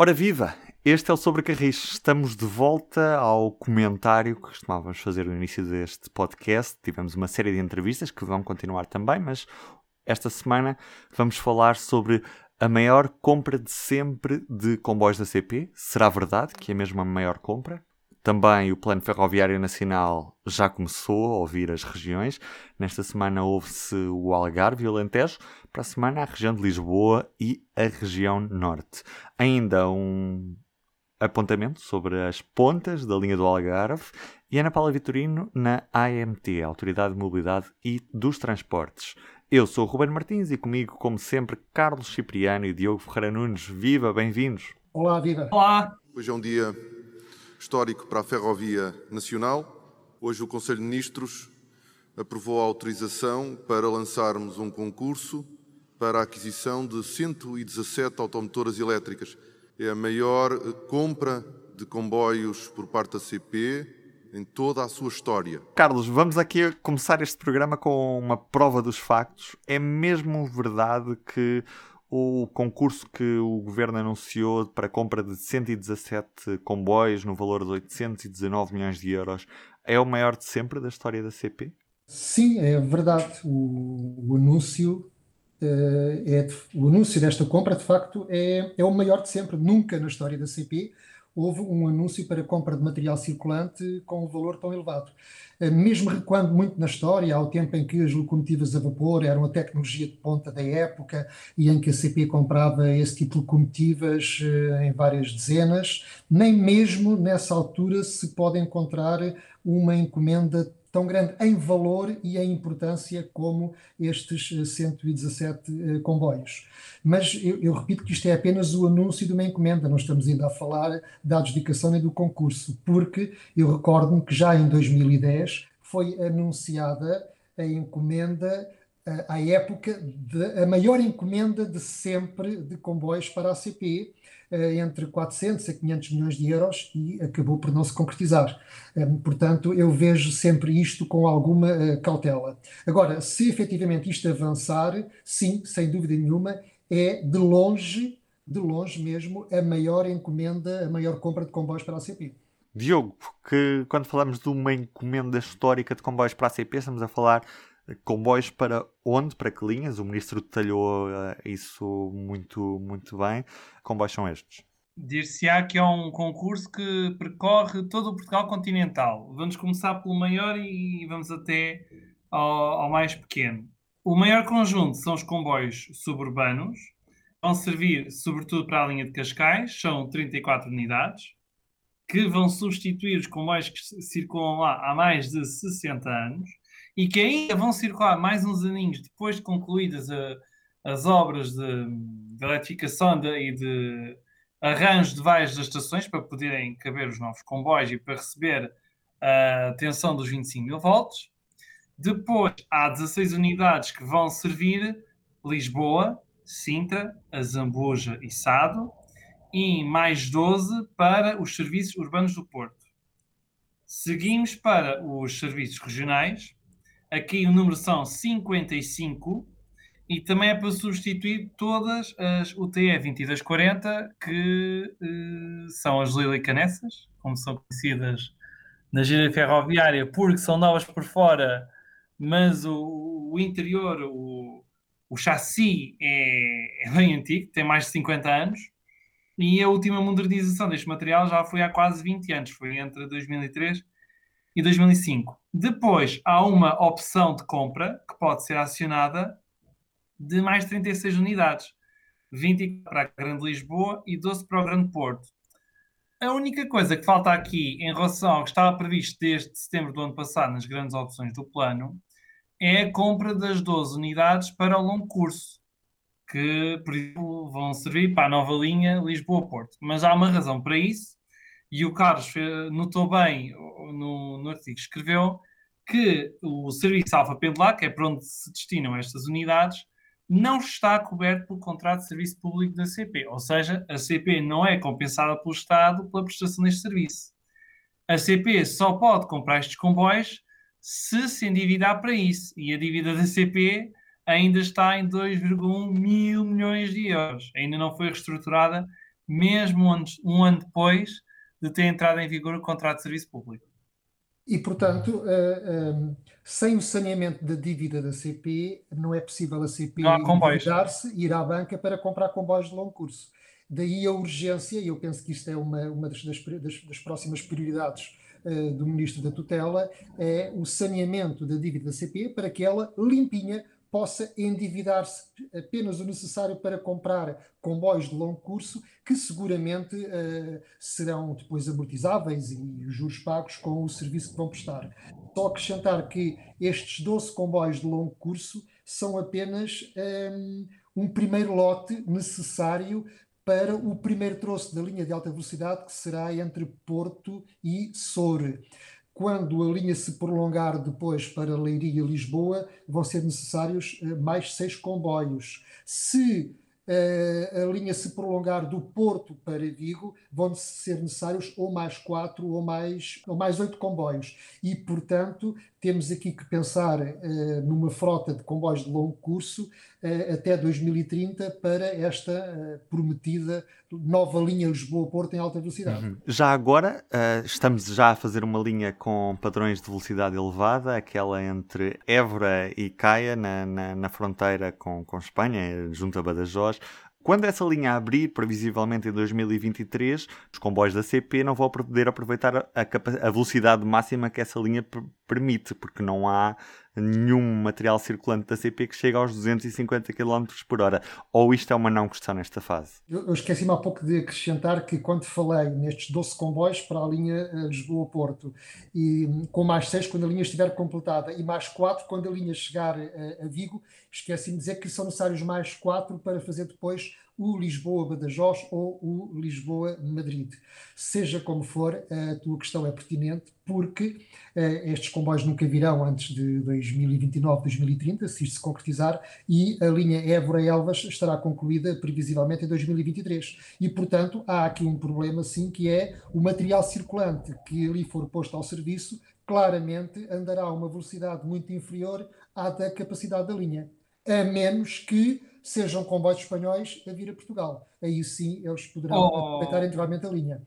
Ora viva! Este é o Sobre Carris. Estamos de volta ao comentário que costumávamos fazer no início deste podcast. Tivemos uma série de entrevistas que vão continuar também, mas esta semana vamos falar sobre a maior compra de sempre de comboios da CP. Será verdade que é mesmo a maior compra? Também o Plano Ferroviário Nacional já começou a ouvir as regiões. Nesta semana houve-se o Algarve e o Alentejo. Para a semana, a região de Lisboa e a região Norte. Ainda um apontamento sobre as pontas da linha do Algarve e Ana Paula Vitorino na AMT, Autoridade de Mobilidade e dos Transportes. Eu sou o Ruben Martins e comigo, como sempre, Carlos Cipriano e Diogo Ferreira Nunes. Viva, bem-vindos! Olá, viva! Olá! Hoje é um dia histórico para a Ferrovia Nacional. Hoje o Conselho de Ministros aprovou a autorização para lançarmos um concurso para a aquisição de 117 automotoras elétricas. É a maior compra de comboios por parte da CP em toda a sua história. Carlos, vamos aqui começar este programa com uma prova dos factos. É mesmo verdade que o concurso que o governo anunciou para a compra de 117 comboios no valor de 819 milhões de euros é o maior de sempre da história da CP? Sim, é verdade. O, o anúncio uh, é de, o anúncio desta compra de facto é, é o maior de sempre. Nunca na história da CP houve um anúncio para compra de material circulante com um valor tão elevado. Eh, mesmo recuando muito na história, ao tempo em que as locomotivas a vapor eram a tecnologia de ponta da época e em que a CP comprava esse tipo de locomotivas eh, em várias dezenas, nem mesmo nessa altura se pode encontrar uma encomenda tão grande em valor e em importância como estes 117 eh, eh, comboios. Mas eu, eu, repito que isto é apenas o anúncio de uma encomenda, não estamos ainda a falar da adjudicação nem do concurso, porque eu recordo-me que já em 2010 foi anunciada a encomenda à época de, a maior encomenda de sempre de comboios para a CP, eh, entre 400 a 500 milhões de euros e acabou por não se concretizar. Eh, portanto, eu vejo sempre isto com alguma eh, cautela. Agora, se efetivamente isto avançar, sim, sem dúvida nenhuma, é de longe, de longe mesmo, a maior encomenda, a maior compra de comboios para a CP. Diogo, que quando falamos de uma encomenda histórica de comboios para a CP, estamos a falar comboios para onde, para que linhas? O ministro detalhou uh, isso muito, muito bem. Comboios são estes? Dir-se-á que é um concurso que percorre todo o Portugal continental. Vamos começar pelo maior e vamos até ao, ao mais pequeno. O maior conjunto são os comboios suburbanos, vão servir sobretudo para a linha de Cascais, são 34 unidades, que vão substituir os comboios que circulam lá há mais de 60 anos e que ainda vão circular mais uns aninhos depois de concluídas a, as obras de, de eletrificação de, e de arranjo de várias das estações para poderem caber os novos comboios e para receber a tensão dos 25 mil volts. Depois há 16 unidades que vão servir Lisboa, Sintra, Azambuja e Sado, e mais 12 para os serviços urbanos do Porto. Seguimos para os serviços regionais, Aqui o número são 55 e também é para substituir todas as UTE 2240 que uh, são as lilicanessas, como são conhecidas na gira ferroviária, porque são novas por fora, mas o, o interior, o, o chassi é, é, bem antigo, tem mais de 50 anos. E a última modernização deste material já foi há quase 20 anos, foi entre 2003 e 2005. Depois há uma opção de compra que pode ser acionada de mais 36 unidades, 20 para a Grande Lisboa e 12 para o Grande Porto. A única coisa que falta aqui em relação ao que estava previsto desde setembro do ano passado nas grandes opções do plano é a compra das 12 unidades para o longo curso, que, por exemplo, vão servir para a nova linha Lisboa-Porto. Mas há uma razão para isso, e o Carlos notou bem no, no artigo que escreveu que o serviço Alfa Pendular, que é para onde se destinam estas unidades, não está coberto pelo contrato de serviço público da CP. Ou seja, a CP não é compensada pelo Estado pela prestação deste serviço. A CP só pode comprar estes comboios se se endividar para isso. E a dívida da CP ainda está em 2,1 mil milhões de euros. Ainda não foi reestruturada mesmo um ano depois de ter entrado em vigor o contrato de serviço público. E, portanto, uh, sem o saneamento da dívida da CP, não é possível a CP endividar-se e ir à banca para comprar comboios de longo curso. Daí a urgência, e eu penso que isto é uma, uma das, das, das próximas prioridades uh, do Ministro da Tutela, é o saneamento da dívida da CP para que ela, limpinha, possa endividar-se apenas o necessário para comprar comboios de longo curso, que seguramente uh, serão depois amortizáveis e os juros pagos com o serviço que vão prestar. Só acrescentar que estes 12 comboios de longo curso são apenas um, ehm, um primeiro lote necessário para o primeiro troço da linha de alta velocidade, que será entre Porto e Soure quando a linha se prolongar depois para Leiria e Lisboa, vão ser necessários eh, mais seis comboios. Se uh, a linha se prolongar do Porto para Vigo, vão ser necessários ou mais quatro ou mais, ou mais oito comboios. E, portanto, temos aqui que pensar uh, numa frota de comboios de longo curso uh, até 2030 para esta uh, prometida nova linha Lisboa-Porto em alta velocidade. Uhum. Já agora, estamos já a fazer uma linha com padrões de velocidade elevada, aquela entre Évora e Caia, na, na, na fronteira com, com Espanha, junto a Badajoz. Quando essa linha abrir, previsivelmente em 2023, os comboios da CP não vão poder aproveitar a, a velocidade máxima que essa linha permite, porque não há nenhum material circulante da CP que chegue aos 250 km por hora. Ou isto é uma não questão nesta fase? Eu, eu esqueci-me há pouco de acrescentar que quando falei nestes 12 comboios para a linha eh, Lisboa-Porto, e hum, com mais 6 quando a linha estiver completada, e mais 4 quando a linha chegar a, eh, a Vigo, esqueci-me de dizer que são necessários mais 4 para fazer depois o Lisboa-Badajoz ou o Lisboa-Madrid. Seja como for, a tua questão é pertinente porque uh, estes comboios nunca virão antes de 2029, 2030, se isto se concretizar, e a linha Évora-Elvas estará concluída previsivelmente em 2023. E, portanto, há aqui um problema, sim, que é o material circulante que ali for posto ao serviço, claramente andará a uma velocidade muito inferior à da capacidade da linha, a menos que sejam comboios espanhóis a vir a Portugal. Aí sim eles poderão oh. aproveitar integralmente a linha.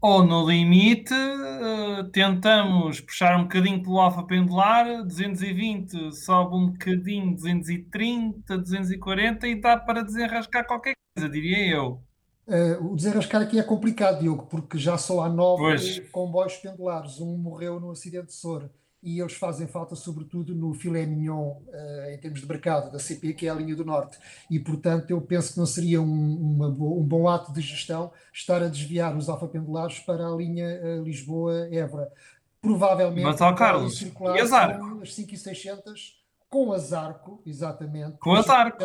Ou no limite, uh, tentamos puxar um bocadinho pelo alfa pendular, 220 sobe um bocadinho, 230, 240 e dá para desenrascar qualquer coisa, diria eu. Uh, o desenrascar aqui é complicado, Diogo, porque já só há nove pois. comboios pendulares. Um morreu no acidente de Sor e eles fazem falta sobretudo no filé mignon uh, em termos de mercado da CP, que é a linha do Norte. E, portanto, eu penso que não seria um, um bom ato de gestão estar a desviar os alfapendulares para a linha uh, Lisboa-Évora. Provavelmente, Mas, ó, Carlos, circular e as arco? as 5600 com azarco, exatamente. Com azarco.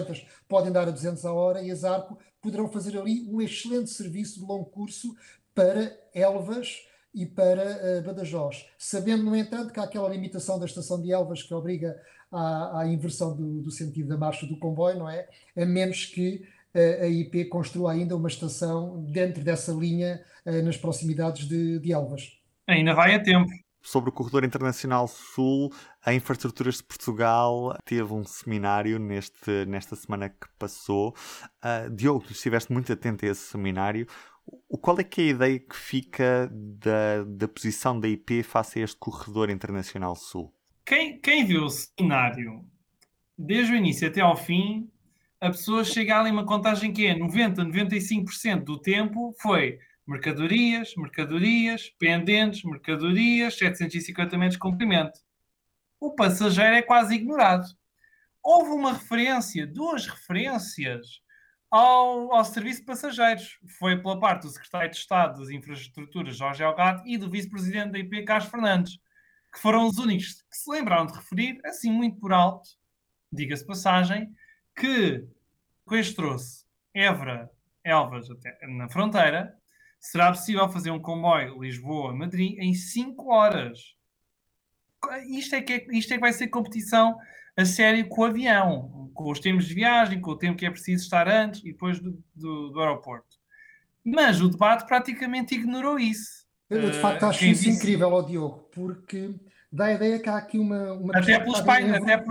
Podem dar a 200 a hora e azarco poderão fazer ali um excelente serviço de longo curso para Elvas, e para uh, Badajoz, sabendo, no entanto, que há aquela limitação da estação de Elvas que obriga à, à inversão do, do, sentido da marcha do comboio, não é? A menos que uh, a IP construa ainda uma estação dentro dessa linha uh, nas proximidades de, de Elvas. Ainda vai a tempo sobre o Corredor Internacional Sul, a Infraestruturas de Portugal teve um seminário neste, nesta semana que passou. Uh, Diogo, tu estiveste muito atento a esse seminário. Qual é que é a ideia que fica da, da posição da IP face a este corredor internacional sul? Quem, quem viu o cenário desde o início até ao fim, a pessoa chega ali uma contagem que é 90, 95% do tempo foi mercadorias, mercadorias, pendentes, mercadorias, 750 metros de comprimento. O passageiro é quase ignorado. Houve uma referência, duas referências ao, ao serviço de passageiros. Foi pela parte do secretário de Estado das Infraestruturas, Jorge Elgato, e do vice-presidente da IP, Carlos Fernandes, que foram os únicos que se lembraram de referir, assim muito por alto, diga-se passagem, que com este trouxe Évora, Elvas até na fronteira, será possível fazer um comboio Lisboa-Madrid em 5 horas. Isto é, que é, isto é que vai ser competição a sério com o avião, com os tempos de viagem, com o tempo que é preciso estar antes e depois do, do, do aeroporto. Mas o debate praticamente ignorou isso. Eu, de facto, acho uh, isso disse... incrível, ó Diogo, porque dá a ideia que há aqui uma. uma até, pelos pai, até,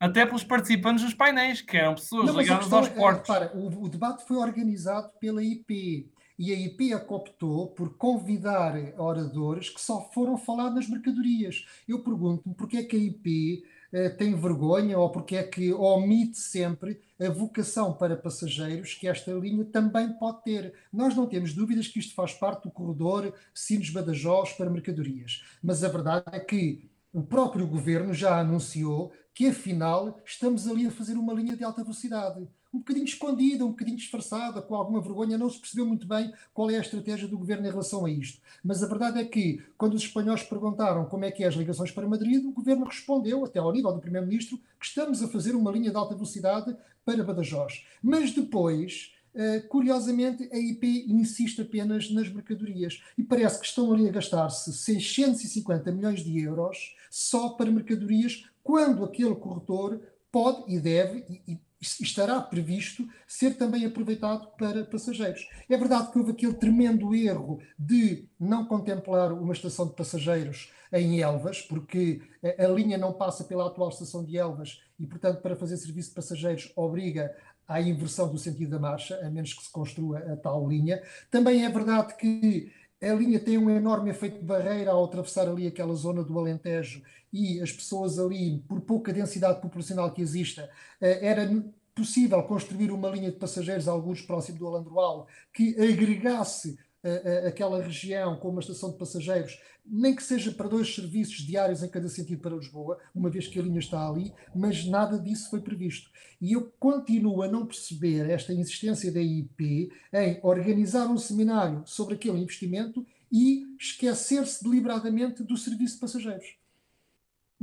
até pelos participantes dos painéis, que eram pessoas não, ligadas aos é, portos. É, o, o, debate foi organizado pela IP e a IP optou por convidar oradores que só foram falar nas mercadorias. Eu pergunto-me porque é que a IP eh, tem vergonha ou porque é que omite sempre a vocação para passageiros que esta linha também pode ter. Nós não temos dúvidas que isto faz parte do corredor Sines-Badajoz para mercadorias, mas a verdade é que o próprio governo já anunciou que afinal estamos ali a fazer uma linha de alta velocidade um bocadinho escondida, um bocadinho disfarçada, com alguma vergonha, não se percebeu muito bem qual é a estratégia do governo em relação a isto. Mas a verdade é que, quando os espanhóis perguntaram como é que é as ligações para Madrid, o governo respondeu, até ao nível do primeiro-ministro, que estamos a fazer uma linha de alta velocidade para Badajoz. Mas depois, Uh, curiosamente, a IP insiste apenas nas mercadorias e parece que estão ali a gastar-se 650 milhões de euros só para mercadorias, quando aquele corretor pode e deve, e, estará previsto ser também aproveitado para passageiros. É verdade que houve aquele tremendo erro de não contemplar uma estação de passageiros em Elvas, porque a, linha não passa pela atual estação de Elvas e, portanto, para fazer serviço de passageiros obriga à inversão do sentido da marcha, a menos que se construa a tal linha. Também é verdade que a linha tem um enorme efeito de barreira ao atravessar ali aquela zona do Alentejo e as pessoas ali, por pouca densidade populacional que exista, eh, era possível construir uma linha de passageiros, alguns próximo do Alandroal, que agregasse uh, uh, aquela região com uma estação de passageiros, nem que seja para dois serviços diários em cada sentido para Lisboa, uma vez que a linha está ali, mas nada disso foi previsto. E eu continuo a não perceber esta insistência da IP em organizar um seminário sobre aquele investimento e esquecer-se deliberadamente do serviço de passageiros.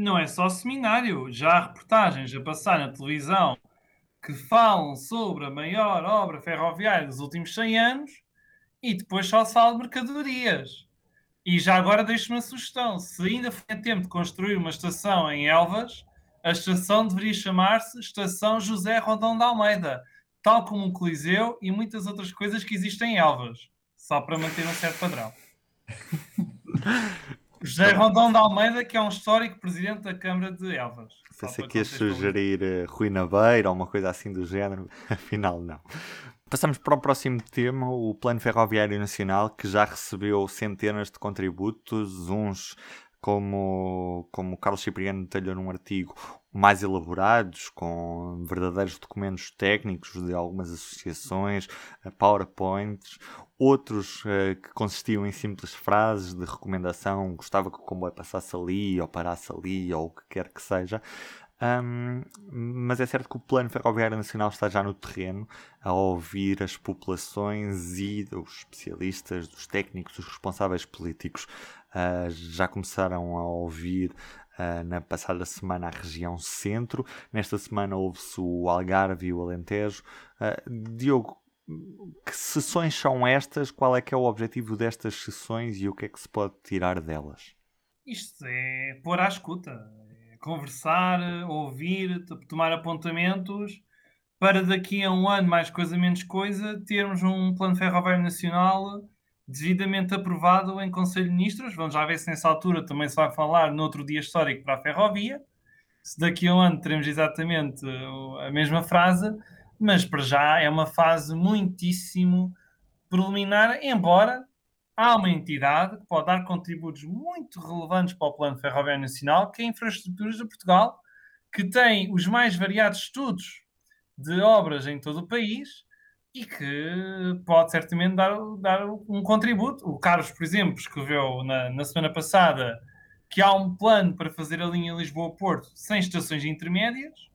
Não é só seminário, já há reportagens a passar na televisão que falam sobre a maior obra ferroviária dos últimos 100 anos e depois só se fala de mercadorias. E já agora deixo uma sugestão: se ainda foi tempo de construir uma estação em Elvas, a estação deveria chamar-se Estação José Rondão de Almeida, tal como o Coliseu e muitas outras coisas que existem em Elvas, só para manter um certo padrão. José Rondão de Almeida, que é um histórico presidente da Câmara de Elvas. Pensei que ia sugerir uh, Rui Nabeiro ou uma coisa assim do género, afinal não. Passamos para o próximo tema, o Plano Ferroviário Nacional, que já recebeu centenas de contributos, uns como, como Carlos Cipriano detalhou num artigo, mais elaborados, com verdadeiros documentos técnicos de algumas associações, eh, PowerPoints, outros uh, que consistiam em simples frases de recomendação, gostava que o comboio passasse ali, ou parasse ali, ou o que quer que seja. Um, mas é certo que o Plano Ferroviário Nacional está já no terreno a ouvir as populações e os especialistas, os técnicos, os responsáveis políticos. Uh, já começaram a ouvir uh, na passada semana a região centro, nesta semana houve-se o Algarve e o Alentejo. Uh, Diogo, que sessões são estas? Qual é que é o objetivo destas sessões e o que é que se pode tirar delas? Isto é pôr à escuta conversar, ouvir, tomar apontamentos para daqui a um ano, mais coisa menos coisa, termos um plano ferroviário nacional devidamente aprovado em Conselho de Ministros. Vamos já ver se nessa altura também se vai falar no outro dia histórico para a ferrovia. Se daqui a um ano teremos exatamente a mesma frase, mas para já é uma fase muitíssimo preliminar, embora há uma entidade que pode dar contributos muito relevantes para o Plano Ferroviário Nacional, que é a Infraestruturas de Portugal, que tem os mais variados estudos de obras em todo o país e que pode certamente dar, dar um contributo. O Carlos, por exemplo, escreveu na, na semana passada que há um plano para fazer a linha Lisboa-Porto sem estações intermédias.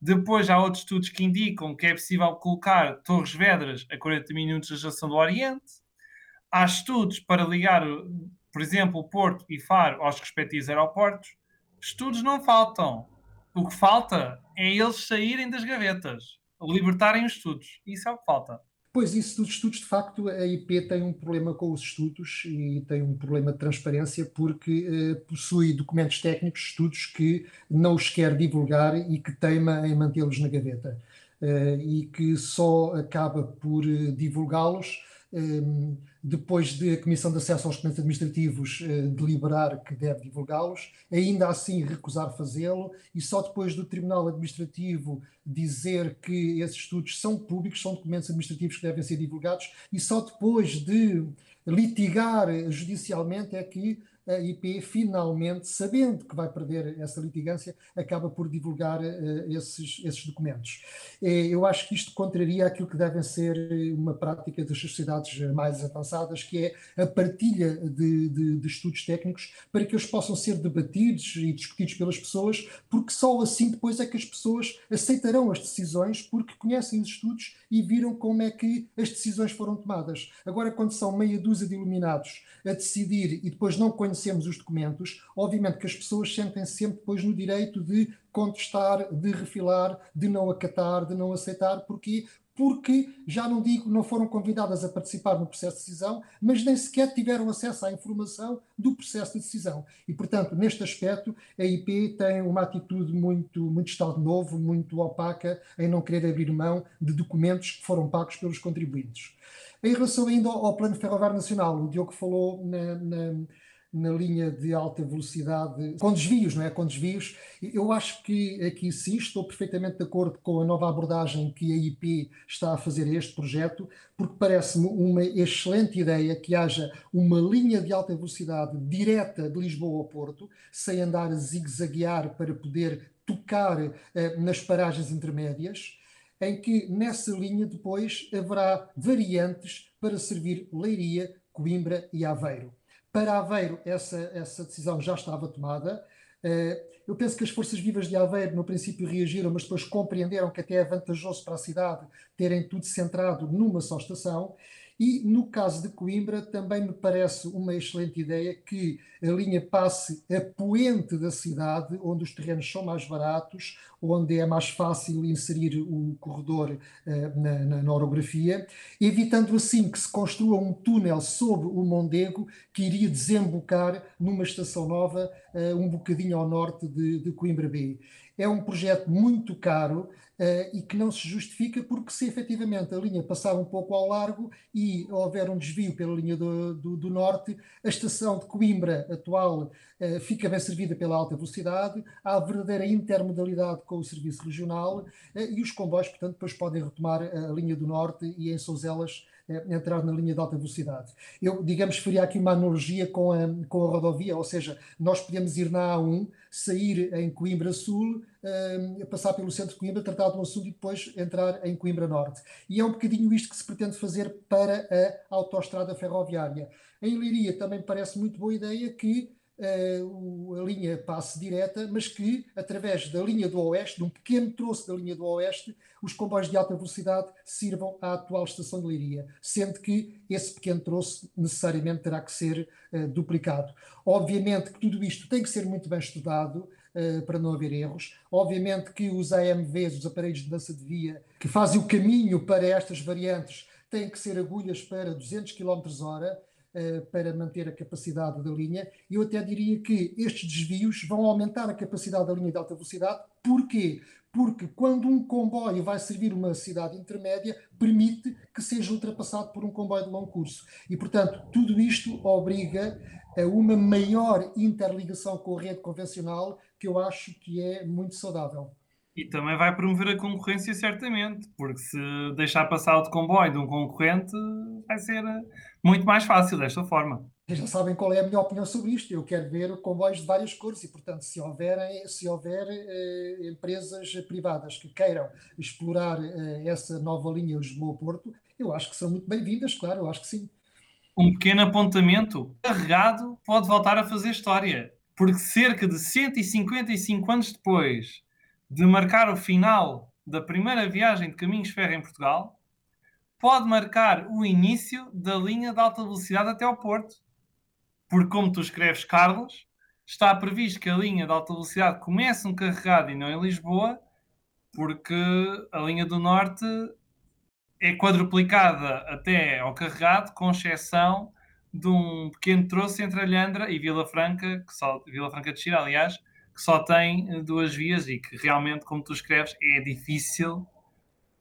Depois há outros estudos que indicam que é possível colocar Torres Vedras a 40 minutos da Estação do Oriente há estudos para ligar, por exemplo, Porto e Faro aos respectivos aeroportos. Estudos não faltam. O que falta é eles saírem das gavetas, libertarem os estudos. Isso é o que falta. Pois, isso dos estudos, de facto, a IP tem um problema com os estudos e tem um problema de transparência porque eh, possui documentos técnicos, estudos que não os quer divulgar e que teima em mantê-los na gaveta. Eh, e que só acaba por eh, divulgá-los depois de a Comissão de Acesso aos Documentos Administrativos eh, deliberar que deve divulgá-los, ainda assim recusar fazê-lo, e só depois do Tribunal Administrativo dizer que esses estudos são públicos, são documentos administrativos que devem ser divulgados, e só depois de litigar judicialmente é que a IP finalmente, sabendo que vai perder essa litigância, acaba por divulgar uh, esses, esses documentos. eu acho que isto contraria aquilo que devem ser uma prática das sociedades mais avançadas, que é a partilha de, de, de estudos técnicos para que eles possam ser debatidos e discutidos pelas pessoas, porque só assim depois é que as pessoas aceitarão as decisões, porque conhecem os estudos e viram como é que as decisões foram tomadas. Agora, quando são meia dúzia de iluminados a decidir e depois não conhecem conhecemos os documentos, obviamente que as pessoas sentem-se sempre depois no direito de contestar, de refilar, de não acatar, de não aceitar. Porquê? Porque, já não digo, não foram convidadas a participar no processo de decisão, mas nem sequer tiveram acesso à informação do processo de decisão. E, portanto, neste aspecto, a IP tem uma atitude muito, muito Estado novo, muito opaca, em não querer abrir mão de documentos que foram pagos pelos contribuintes. Em relação ainda ao Plano Ferroviário Nacional, o Diogo falou na, na na linha de alta velocidade, com desvios, não é? Com desvios. Eu acho que aqui sim estou perfeitamente de acordo com a nova abordagem que a IP está a fazer a este projeto, porque parece-me uma excelente ideia que haja uma linha de alta velocidade direta de Lisboa ao Porto, sem andar a zigue-zaguear para poder tocar eh, nas paragens intermédias em que nessa linha depois haverá variantes para servir Leiria, Coimbra e Aveiro. Para Aveiro, essa, essa decisão já estava tomada. Eh, eu penso que as forças vivas de Aveiro, no princípio, reagiram, mas depois compreenderam que até é vantajoso para a cidade terem tudo centrado numa só estação. E no caso de Coimbra, também me parece uma excelente ideia que a linha passe a poente da cidade, onde os terrenos são mais baratos, onde é mais fácil inserir o corredor uh, na, na, na, orografia, evitando assim que se construa um túnel sobre o Mondego que iria desembocar numa estação nova, uh, um bocadinho ao norte de, de Coimbra B. É um projeto muito caro, Uh, e que não se justifica porque se efetivamente a linha passar um pouco ao largo e houver um desvio pela linha do, do, do norte, a estação de Coimbra atual uh, fica bem servida pela alta velocidade, há verdadeira intermodalidade com o serviço regional uh, e os comboios, portanto, depois podem retomar a linha do norte e em Souzelas entrar na linha de alta velocidade. Eu, digamos, faria aqui uma analogia com a, com a rodovia, ou seja, nós podemos ir na A1, sair em Coimbra Sul, um, passar pelo centro de Coimbra, tratar de um assunto e depois entrar em Coimbra Norte. E é um bocadinho isto que se pretende fazer para a autoestrada ferroviária. Em Liria também parece muito boa ideia que a linha passe direta, mas que, através da linha do Oeste, de um pequeno troço da linha do Oeste, os comboios de alta velocidade sirvam à atual estação de Leiria, sendo que esse pequeno troço necessariamente terá que ser uh, duplicado. Obviamente que tudo isto tem que ser muito bem estudado, Uh, para não haver erros. Obviamente que os AMVs, os aparelhos de dança de via, que fazem o caminho para estas variantes, têm que ser agulhas para 200 km hora, para manter a capacidade da linha. Eu até diria que estes desvios vão aumentar a capacidade da linha de alta velocidade. Porquê? Porque quando um comboio vai servir uma cidade intermédia, permite que seja ultrapassado por um comboio de longo curso. E, portanto, tudo isto obriga a uma maior interligação com a rede convencional, que eu acho que é muito saudável. E também vai promover a concorrência, certamente, porque se deixar passar o de comboio de um concorrente, vai ser muito mais fácil desta forma. Já sabem qual é a minha opinião sobre isto. Eu quero ver comboios de várias cores e, portanto, se houver, se houver eh, empresas privadas que queiram explorar eh, essa nova linha Lisboa-Porto, eu acho que são muito bem-vindas, claro, eu acho que sim. Um pequeno apontamento: carregado pode voltar a fazer história, porque cerca de 155 anos depois de marcar o final da primeira viagem de caminhos ferro em Portugal, pode marcar o início da linha de alta velocidade até ao Porto. Porque, como tu escreves, Carlos, está previsto que a linha de alta velocidade comece um carregado e não em Lisboa, porque a linha do Norte é quadruplicada até ao carregado, com exceção de um pequeno troço entre Alhandra e Vila Franca, que só, Vila Franca de Xira, aliás, que só tem eh, duas vias e que realmente, como tu escreves, é difícil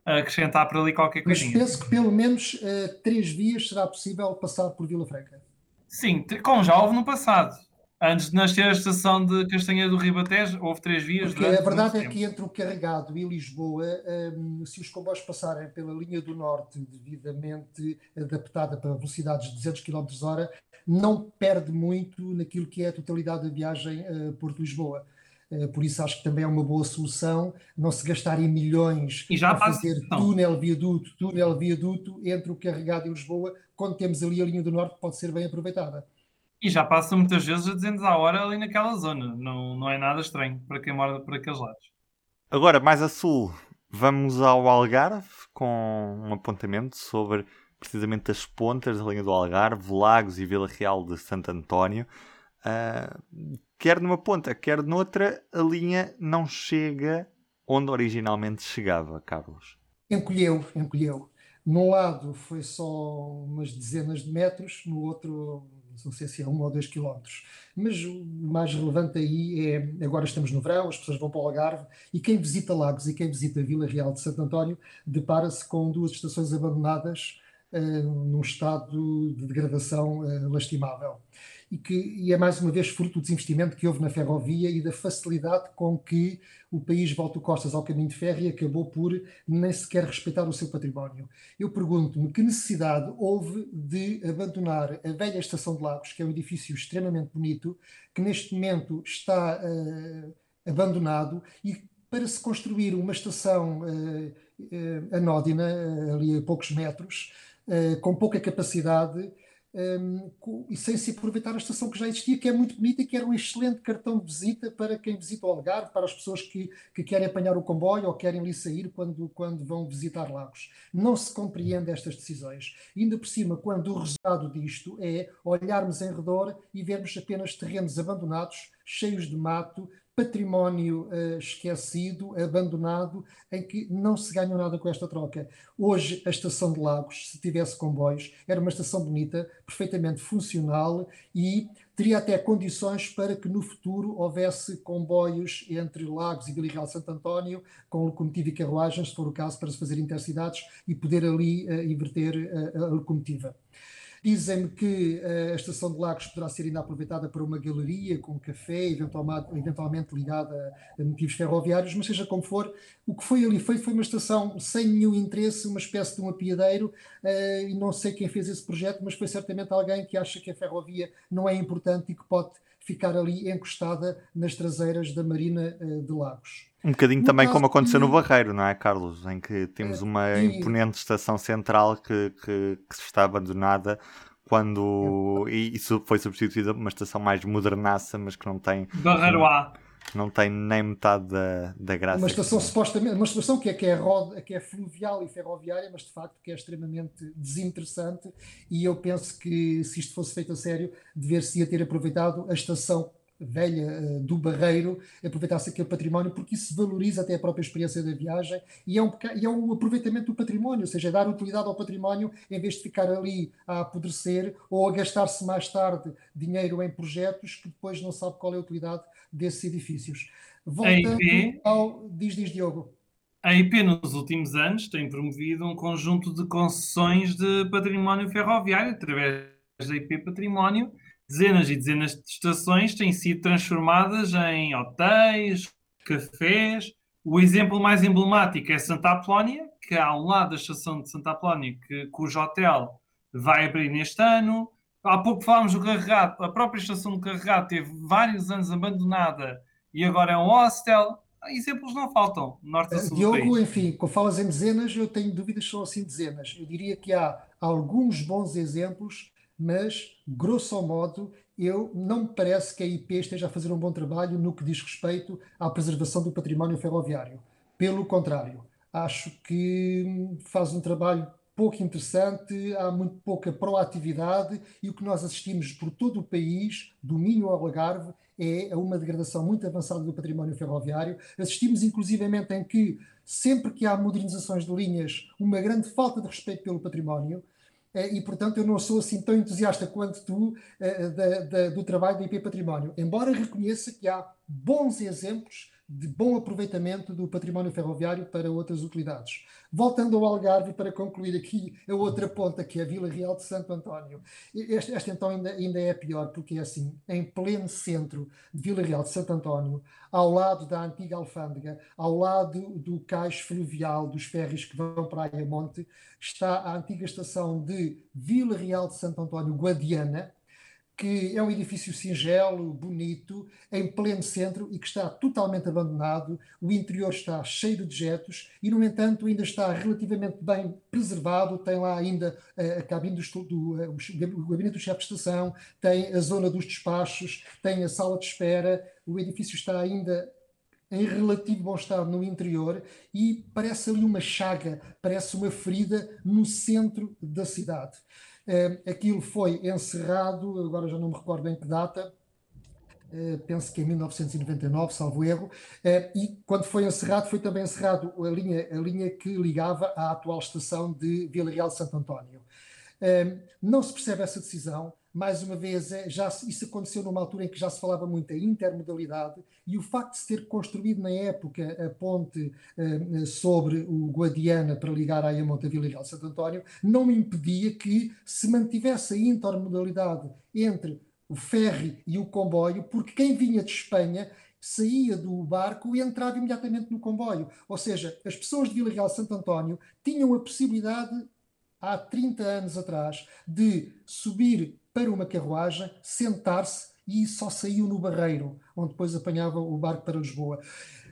acrescentar por ali qualquer coisa. Mas penso que pelo menos uh, três vias será possível passar por Vila Franca. Sim, como já houve no passado. Antes de nascer a estação de Castanha do Ribatejo, houve três vias. Porque a verdade é que entre o carregado e Lisboa, um, se os comboios passarem pela linha do norte, devidamente adaptada para velocidades de 200 km hora, não perde muito naquilo que é a totalidade da viagem uh, Porto-Lisboa. Uh, por isso acho que também é uma boa solução não se gastarem milhões e já para fazer túnel, viaduto, túnel, viaduto entre o carregado e Lisboa, quando temos ali a linha do norte que pode ser bem aproveitada. E já passa muitas vezes a 200 a hora ali naquela zona. Não, não é nada estranho para quem mora por aqueles lados. Agora, mais a sul, vamos ao Algarve com um apontamento sobre precisamente as pontas da linha do Algarve, Lagos e Vila Real de Santo António. Uh, quer numa ponta, quer noutra, a linha não chega onde originalmente chegava, Carlos. Encolheu, encolheu. Num lado foi só umas dezenas de metros, no outro não sei se é um ou dois quilómetros. Mas o mais relevante aí é, agora estamos no verão, as pessoas vão para o Algarve, e quem visita Lagos e quem visita Vila Real de Santo António depara-se com duas estações abandonadas uh, num estado de degradação uh, lastimável e que e é mais uma vez fruto do desinvestimento que houve na ferrovia e da facilidade com que o país voltou costas ao caminho de ferro e acabou por nem sequer respeitar o seu património. Eu pergunto-me que necessidade houve de abandonar a velha estação de Lagos, que é um edifício extremamente bonito, que neste momento está uh, abandonado e para se construir uma estação uh, uh, anódina, ali a poucos metros, com pouca capacidade, um, e sem se aproveitar a estação que já existia, que é muito bonita e que era um excelente cartão de visita para quem visita o Algarve, para as pessoas que, que querem apanhar o comboio ou querem ali sair quando, quando vão visitar Lagos. Não se compreende estas decisões. Ainda por cima, quando o resultado disto é olharmos em redor e vermos apenas terrenos abandonados, cheios de mato, património uh, esquecido, abandonado, em que não se ganha nada com esta troca. Hoje, a estação de Lagos, se tivesse comboios, era uma estação bonita, perfeitamente funcional e teria até condições para que no futuro houvesse comboios entre Lagos e Vila Real Santo António, com locomotiva e carruagens, se for o caso, para se fazer intercidades e poder ali uh, inverter uh, a locomotiva. Dizem-me que uh, a estação de Lagos poderá ser ainda aproveitada para uma galeria com café, eventualmente, eventualmente ligada a motivos ferroviários, mas seja como for, o que foi ali feito foi uma estação sem nenhum interesse, uma espécie de um apiadeiro, uh, e não sei quem fez esse projeto, mas foi certamente alguém que acha que a ferrovia não é importante e que pode ficar ali encostada nas traseiras da Marina uh, de Lagos. Um bocadinho no também como aconteceu no Barreiro, não é, Carlos? Em que temos uma e... imponente estação central que, que, que está abandonada quando. É. E isso foi substituída por uma estação mais modernaça, mas que não tem. Barreiro A. Não tem nem metade da, da graça. Uma estação supostamente, uma estação que é, que, é roda, que é fluvial e ferroviária, mas de facto que é extremamente desinteressante. E eu penso que se isto fosse feito a sério, dever-se-ia ter aproveitado a estação velha uh, do Barreiro, aproveitar-se aquele património, porque isso valoriza até a própria experiência da viagem e é um, e é um aproveitamento do património, ou seja, dar utilidade ao património em vez de ficar ali a apodrecer ou a gastar-se mais tarde dinheiro em projetos que depois não sabe qual é a utilidade desses edifícios. Voltando IP, ao. Diz, diz Diogo. A IP nos últimos anos tem promovido um conjunto de concessões de património ferroviário através da IP Património dezenas e dezenas de estações têm sido transformadas em hotéis, cafés. O exemplo mais emblemático é Santa Apolónia, que há um lado da estação de Santa Apolónia, que, cujo hotel vai abrir neste ano. Há pouco falámos do carregado, a própria estação de carregado teve vários anos abandonada e agora é um hostel. Exemplos não faltam, norte a sul Diogo, enfim, quando falas em dezenas, eu tenho dúvidas são assim dezenas. Eu diria que há alguns bons exemplos mas, grosso modo, eu não me parece que a IP esteja a fazer um bom trabalho no que diz respeito à preservação do património ferroviário. Pelo contrário, acho que faz um trabalho pouco interessante, há muito pouca proatividade e o que nós assistimos por todo o país, do Minho ao Algarve, é a uma degradação muito avançada do património ferroviário. Assistimos inclusivamente em que, sempre que há modernizações de linhas, uma grande falta de respeito pelo património, eh, e, portanto, eu não sou assim tão entusiasta quanto tu eh, da, da, do trabalho da IP Património, embora reconheça que há bons exemplos de bom aproveitamento do património ferroviário para outras utilidades. Voltando ao Algarve, para concluir aqui a outra ponta, que é a Vila Real de Santo António. Esta, então ainda, ainda é pior, porque é assim, em pleno centro de Vila Real de Santo António, ao lado da antiga alfândega, ao lado do cais fluvial dos ferries que vão para Ayamonte, está a antiga estação de Vila Real de Santo António Guadiana, que é um edifício singelo, bonito, em pleno centro e que está totalmente abandonado. O interior está cheio de dejetos e, no entanto, ainda está relativamente bem preservado. Tem lá ainda eh, a cabine do, do, eh, o gabinete do chefe de estação, tem a zona dos despachos, tem a sala de espera. O edifício está ainda em relativo bom estado no interior e parece ali uma chaga, parece uma ferida no centro da cidade. Eh, aquilo foi encerrado, agora já não me recordo em que data, Uh, penso que em 1999, salvo erro, uh, e quando foi encerrado, foi também encerrado a linha, a linha que ligava à atual estação de Vila Real de Santo António. Não se percebe essa decisão, mais uma vez, é, já isso aconteceu numa altura em que já se falava muito em intermodalidade e o facto de se ter construído na época a ponte eh, sobre o Guadiana para ligar a Ayamonte a Vila Real Santo António não impedia que se mantivesse a intermodalidade entre o ferry e o comboio, porque quem vinha de Espanha saía do barco e entrava imediatamente no comboio. Ou seja, as pessoas de Vila Real Santo António tinham a possibilidade há 30 anos atrás de subir para uma carruagem, sentar-se e só saiu no Barreiro, onde depois apanhava o barco para Lisboa.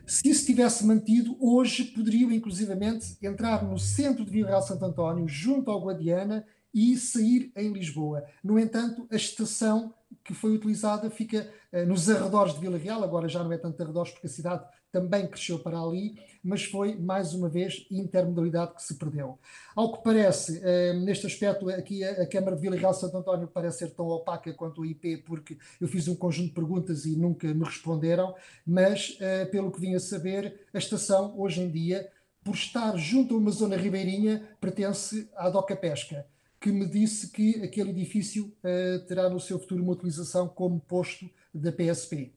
Se isso tivesse mantido, hoje poderiam inclusivamente entrar no centro de Vila Real Santo António, junto ao Guadiana, e sair em Lisboa. No entanto, a estação que foi utilizada fica uh, nos arredores de Vila Real, agora já não é tanto arredores porque a cidade também cresceu para ali, mas foi mais uma vez intermodalidade que se perdeu. Ao que parece, eh, neste aspecto, aqui a, Câmara de Vila Real Santo António parece ser tão opaca quanto o IP, porque eu fiz um conjunto de perguntas e nunca me responderam, mas eh, pelo que vim a saber, a estação hoje em dia, por estar junto a uma zona ribeirinha, pertence à Doca Pesca que me disse que aquele edifício uh, terá no seu futuro uma utilização como posto da PSP.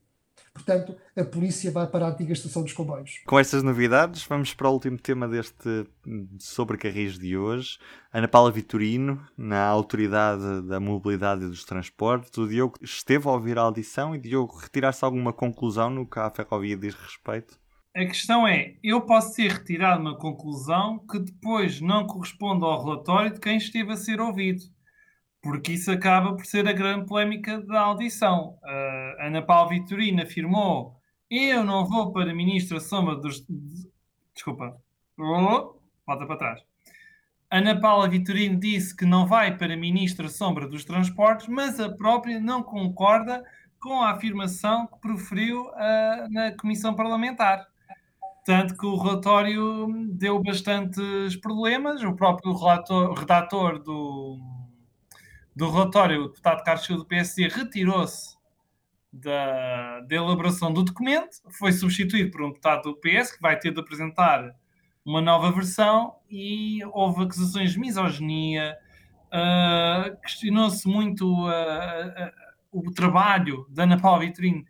Portanto, a polícia vai para a antiga estação dos comboios. Com estas novidades, vamos para o último tema deste sobre carris de hoje. Ana Paula Vitorino, na Autoridade da Mobilidade e dos Transportes. O Diogo esteve a ouvir a audição e, Diogo, retirar-se alguma conclusão no que a ferrovia diz respeito? A questão é, eu posso ter retirado uma conclusão que depois não corresponde ao relatório de quem esteve a ser ouvido porque isso acaba por ser a grande polémica da audição. Uh, Ana Paula Vitorina afirmou: Eu não vou para ministra sombra dos. Desculpa, volta para trás. Ana Paula Vitorino disse que não vai para ministra sombra dos transportes, mas a própria não concorda com a afirmação que proferiu uh, na comissão parlamentar. Tanto que o relatório deu bastantes problemas. O próprio relator, redator do, do relatório, o deputado Carlos Silva do PSD retirou-se da, da, elaboração do documento, foi substituído por um deputado do PS que vai ter de apresentar uma nova versão e houve acusações de misoginia, uh, questionou-se muito uh, uh, o trabalho da Ana Paula Vitorino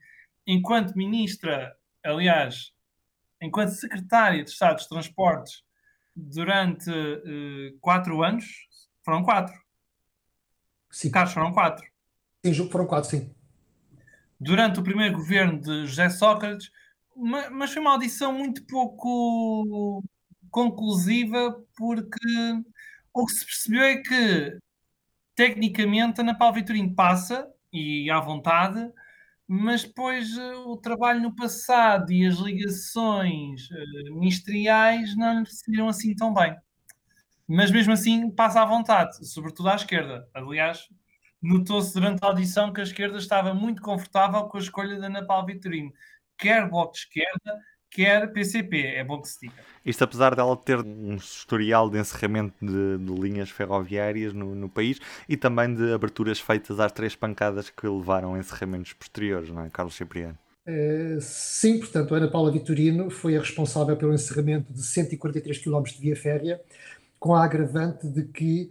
enquanto ministra, aliás, enquanto secretária de Estado dos Transportes durante quatro anos, foram quatro, Sim. Carlos, foram quatro. Sim, foram quatro, sim. Durante o primeiro governo de José Sócrates, mas foi uma audição muito pouco conclusiva, porque o que se percebeu é que, tecnicamente, Ana Paula Vitorino passa, e à vontade, mas depois eh, o trabalho no passado e as ligações uh, ministeriais não lhe seguiram assim tão bem mas mesmo assim passa à vontade, sobretudo à esquerda. Aliás, notou-se durante a audição que a esquerda estava muito confortável com a escolha da Ana Paula Vitorino, quer Bloco de Esquerda, quer PCP, é bom que se diga. Isto apesar dela ter um historial de encerramento de, de linhas ferroviárias no, no, país e também de aberturas feitas às três pancadas que levaram a encerramentos posteriores, não é, Carlos Cipriano? Uh, sim, portanto, a Ana Paula Vitorino foi a responsável pelo encerramento de 143 km de via férrea, com a agravante de que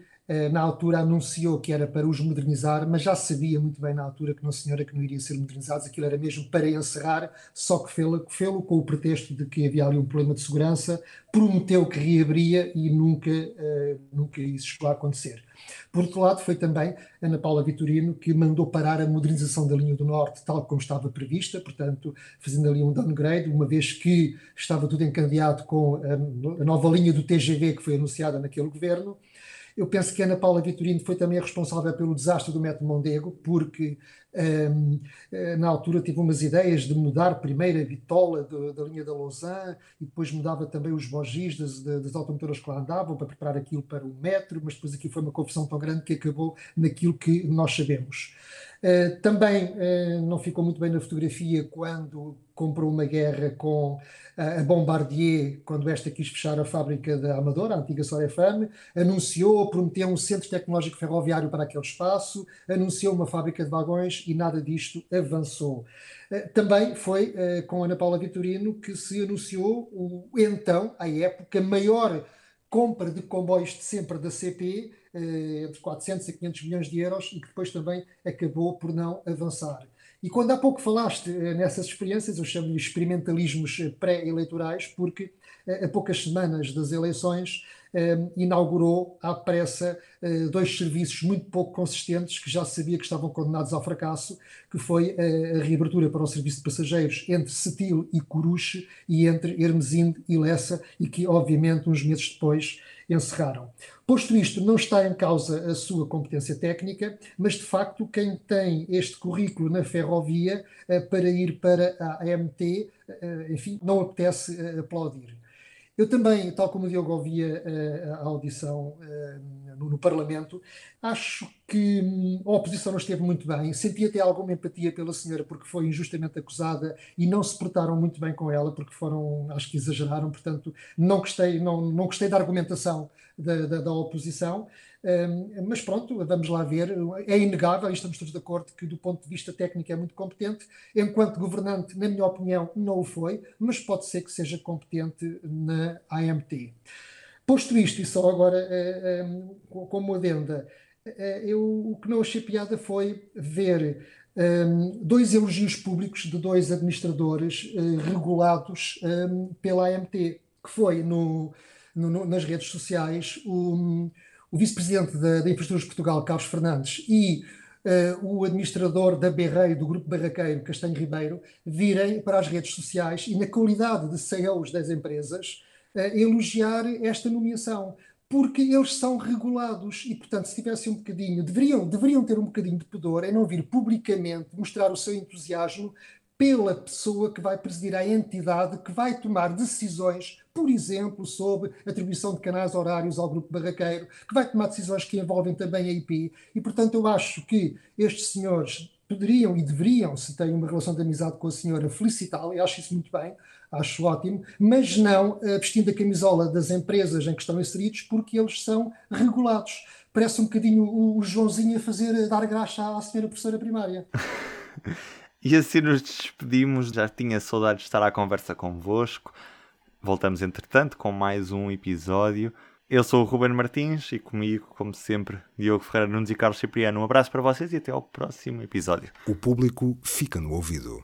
na altura anunciou que era para os modernizar, mas já sabia muito bem na altura que não senhora que não iria ser modernizados, aquilo era mesmo para encerrar, só que fê-lo com o pretexto de que havia ali um problema de segurança, prometeu que reabria e nunca, uh, nunca isso chegou a acontecer. Por outro lado, foi também Ana Paula Vitorino que mandou parar a modernização da linha do Norte, tal como estava prevista, portanto, fazendo ali um downgrade, uma vez que estava tudo encandeado com a nova linha do TGV que foi anunciada naquele governo. Eu penso que Ana Paula Vitorino foi também a responsável pelo desastre do método Mondego, porque um, eh, na altura tive umas ideias de mudar primeiro a bitola de, da linha da Lausanne e depois mudava também os bogis das, das automotoras que lá andavam para preparar aquilo para o metro, mas depois aqui foi uma confusão tão grande que acabou naquilo que nós sabemos. Uh, também uh, não ficou muito bem na fotografia quando comprou uma guerra com a Bombardier, quando esta quis fechar a fábrica da Amadora, a antiga Sorefame, anunciou, prometeu um centro tecnológico ferroviário para aquele espaço, anunciou uma fábrica de vagões e nada disto avançou. Eh, também foi eh, com Ana Paula Vitorino que se anunciou o então, à época, maior compra de comboios de sempre da CP, eh, entre 400 e 500 milhões de euros, e que depois também acabou por não avançar. E quando há pouco falaste eh, nessas experiências, eu chamo-lhe experimentalismos eh, pré-eleitorais, porque a poucas semanas das eleições inaugurou à pressa dois serviços muito pouco consistentes que já sabia que estavam condenados ao fracasso, que foi a reabertura para o serviço de passageiros entre Setil e Coruche e entre Hermesinde e Lessa, e que obviamente uns meses depois encerraram. Posto isto, não está em causa a sua competência técnica, mas de facto quem tem este currículo na ferrovia eh, para ir para a AMT, eh, enfim, não apetece eh, aplaudir. Eu também, tal como o Diogo ouvia a audição no, no, Parlamento, acho que hum, a oposição não esteve muito bem. Senti até alguma empatia pela senhora porque foi injustamente acusada e não se portaram muito bem com ela porque foram, acho que exageraram. Portanto, não gostei, não, não gostei da argumentação da, da, da oposição. Um, mas pronto, vamos lá ver. É inegável, e estamos todos de acordo, que do ponto de vista técnico é muito competente. Enquanto governante, na minha opinião, não o foi, mas pode ser que seja competente na AMT. Posto isto, e só agora uh, um, como adenda, uh, eu, o que não achei piada foi ver um, dois elogios públicos de dois administradores uh, regulados pela AMT, que foi no, no, nas redes sociais o, o vice-presidente da, da Infraestruturas de Portugal, Carlos Fernandes, e uh, o administrador da Berreio, do Grupo Barraqueiro, Castanho Ribeiro, virem para as redes sociais e, na qualidade de CEOs das empresas, uh, elogiar esta nomeação. Porque eles são regulados e, portanto, se tivessem um bocadinho, deveriam, deveriam ter um bocadinho de pudor em não vir publicamente mostrar o seu entusiasmo pela pessoa que vai presidir a entidade que vai tomar decisões, por exemplo, sobre atribuição de canais horários ao grupo barraqueiro, que vai tomar decisões que envolvem também a IP. E, portanto, eu acho que estes senhores poderiam e deveriam, se têm uma relação de amizade com a senhora, felicitá-la, e acho isso muito bem, acho ótimo, mas não uh, vestindo a camisola das empresas em que estão inseridos, porque eles são regulados. Parece um bocadinho o, o Joãozinho a fazer, a dar graxa à senhora professora primária. E assim nos despedimos. Já tinha saudade de estar à conversa convosco. Voltamos, entretanto, com mais um episódio. Eu sou o Ruben Martins e comigo, como sempre, Diogo Ferreira Nunes e Carlos Cipriano. Um abraço para vocês e até ao próximo episódio. O público fica no ouvido.